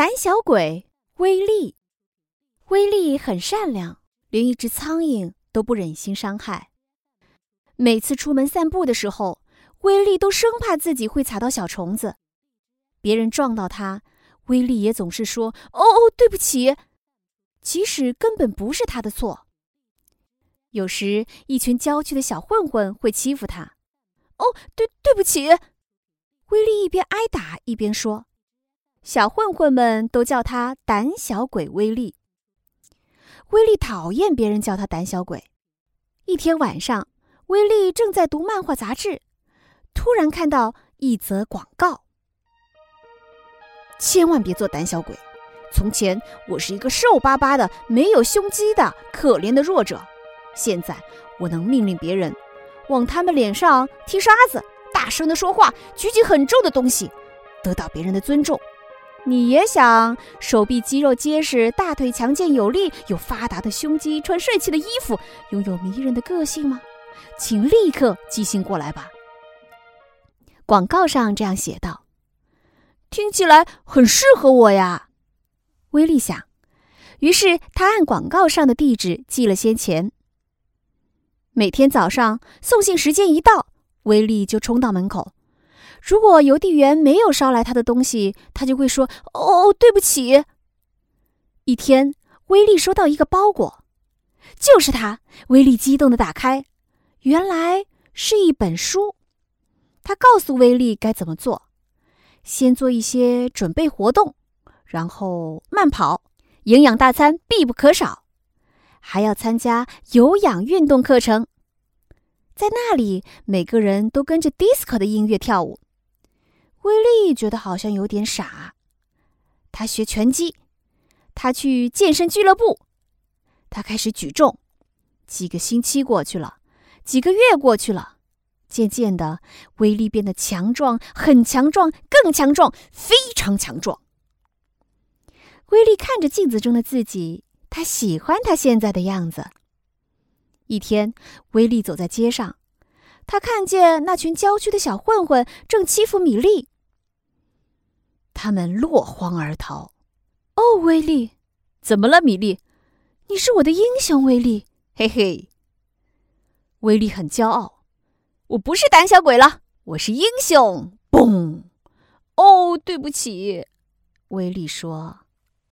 胆小鬼威力，威力很善良，连一只苍蝇都不忍心伤害。每次出门散步的时候，威力都生怕自己会踩到小虫子。别人撞到他，威力也总是说：“哦哦，对不起。”即使根本不是他的错。有时，一群郊区的小混混会欺负他。“哦，对，对不起。”威力一边挨打一边说。小混混们都叫他“胆小鬼”威利。威利讨厌别人叫他“胆小鬼”。一天晚上，威利正在读漫画杂志，突然看到一则广告：“千万别做胆小鬼！从前我是一个瘦巴巴的、没有胸肌的可怜的弱者，现在我能命令别人往他们脸上踢沙子，大声的说话，举起很重的东西，得到别人的尊重。”你也想手臂肌肉结实、大腿强健有力、有发达的胸肌、穿帅气的衣服、拥有迷人的个性吗？请立刻寄信过来吧。广告上这样写道：“听起来很适合我呀。”威利想，于是他按广告上的地址寄了些钱。每天早上送信时间一到，威利就冲到门口。如果邮递员没有捎来他的东西，他就会说：“哦，对不起。”一天，威力收到一个包裹，就是他。威力激动的打开，原来是一本书。他告诉威力该怎么做：先做一些准备活动，然后慢跑，营养大餐必不可少，还要参加有氧运动课程。在那里，每个人都跟着 disco 的音乐跳舞。威力觉得好像有点傻。他学拳击，他去健身俱乐部，他开始举重。几个星期过去了，几个月过去了，渐渐的，威力变得强壮，很强壮，更强壮，非常强壮。威力看着镜子中的自己，他喜欢他现在的样子。一天，威力走在街上，他看见那群郊区的小混混正欺负米莉。他们落荒而逃。哦，威力，怎么了，米莉？你是我的英雄，威力。嘿嘿，威力很骄傲。我不是胆小鬼了，我是英雄。嘣！哦，对不起，威力说。